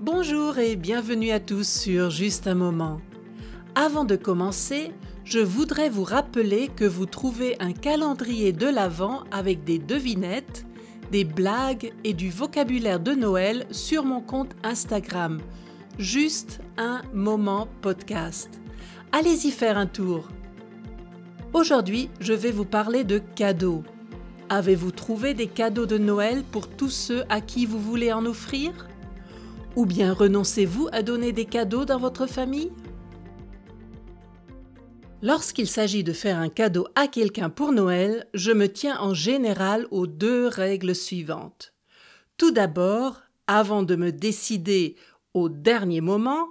Bonjour et bienvenue à tous sur Juste un moment. Avant de commencer, je voudrais vous rappeler que vous trouvez un calendrier de l'Avent avec des devinettes, des blagues et du vocabulaire de Noël sur mon compte Instagram. Juste un moment podcast. Allez-y faire un tour. Aujourd'hui, je vais vous parler de cadeaux. Avez-vous trouvé des cadeaux de Noël pour tous ceux à qui vous voulez en offrir? Ou bien renoncez-vous à donner des cadeaux dans votre famille? Lorsqu'il s'agit de faire un cadeau à quelqu'un pour Noël, je me tiens en général aux deux règles suivantes. Tout d'abord, avant de me décider au dernier moment,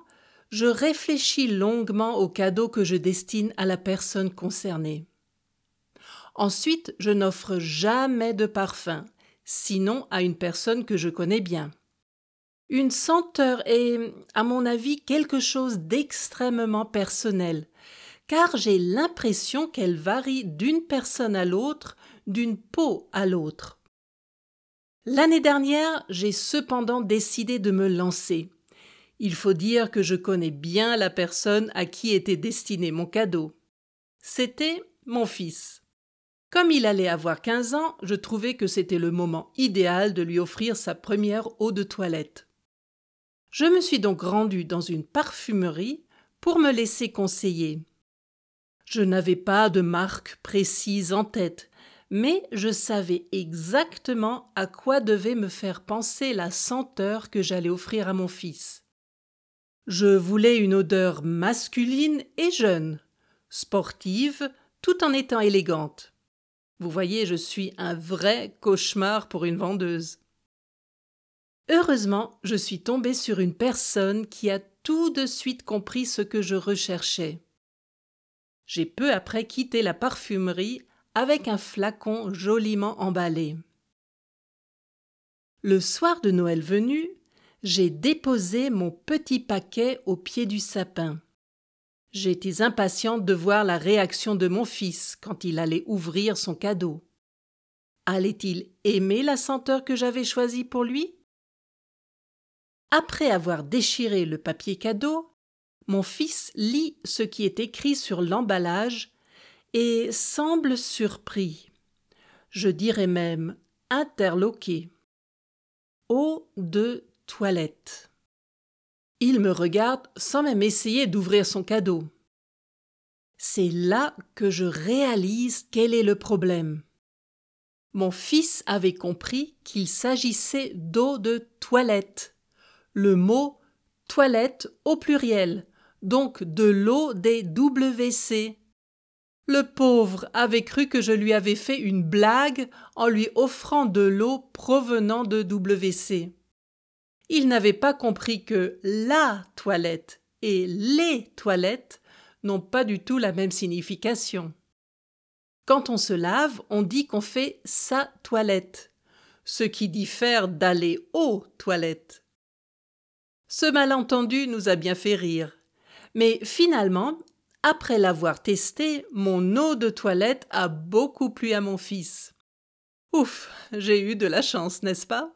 je réfléchis longuement au cadeau que je destine à la personne concernée. Ensuite, je n'offre jamais de parfum, sinon à une personne que je connais bien. Une senteur est, à mon avis, quelque chose d'extrêmement personnel, car j'ai l'impression qu'elle varie d'une personne à l'autre, d'une peau à l'autre. L'année dernière, j'ai cependant décidé de me lancer. Il faut dire que je connais bien la personne à qui était destiné mon cadeau. C'était mon fils. Comme il allait avoir quinze ans, je trouvais que c'était le moment idéal de lui offrir sa première eau de toilette. Je me suis donc rendu dans une parfumerie pour me laisser conseiller. Je n'avais pas de marque précise en tête, mais je savais exactement à quoi devait me faire penser la senteur que j'allais offrir à mon fils. Je voulais une odeur masculine et jeune, sportive, tout en étant élégante. Vous voyez, je suis un vrai cauchemar pour une vendeuse. Heureusement, je suis tombée sur une personne qui a tout de suite compris ce que je recherchais. J'ai peu après quitté la parfumerie avec un flacon joliment emballé. Le soir de Noël venu, j'ai déposé mon petit paquet au pied du sapin. J'étais impatiente de voir la réaction de mon fils quand il allait ouvrir son cadeau. Allait-il aimer la senteur que j'avais choisie pour lui? Après avoir déchiré le papier cadeau, mon fils lit ce qui est écrit sur l'emballage et semble surpris. Je dirais même interloqué. De toilette. Il me regarde sans même essayer d'ouvrir son cadeau. C'est là que je réalise quel est le problème. Mon fils avait compris qu'il s'agissait d'eau de toilette le mot toilette au pluriel, donc de l'eau des WC. Le pauvre avait cru que je lui avais fait une blague en lui offrant de l'eau provenant de WC. Il n'avait pas compris que la toilette et les toilettes n'ont pas du tout la même signification. Quand on se lave, on dit qu'on fait sa toilette, ce qui diffère d'aller aux toilettes. Ce malentendu nous a bien fait rire. Mais finalement, après l'avoir testé, mon eau de toilette a beaucoup plu à mon fils. Ouf, j'ai eu de la chance, n'est-ce pas?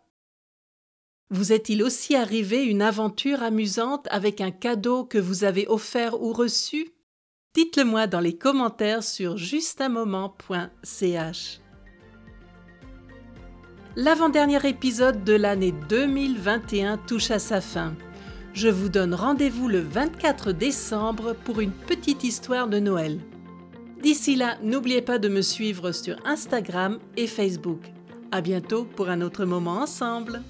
Vous est-il aussi arrivé une aventure amusante avec un cadeau que vous avez offert ou reçu? Dites-le moi dans les commentaires sur justunmoment.ch. L'avant-dernier épisode de l'année 2021 touche à sa fin je vous donne rendez-vous le 24 décembre pour une petite histoire de Noël. D'ici là, n'oubliez pas de me suivre sur Instagram et Facebook. À bientôt pour un autre moment ensemble.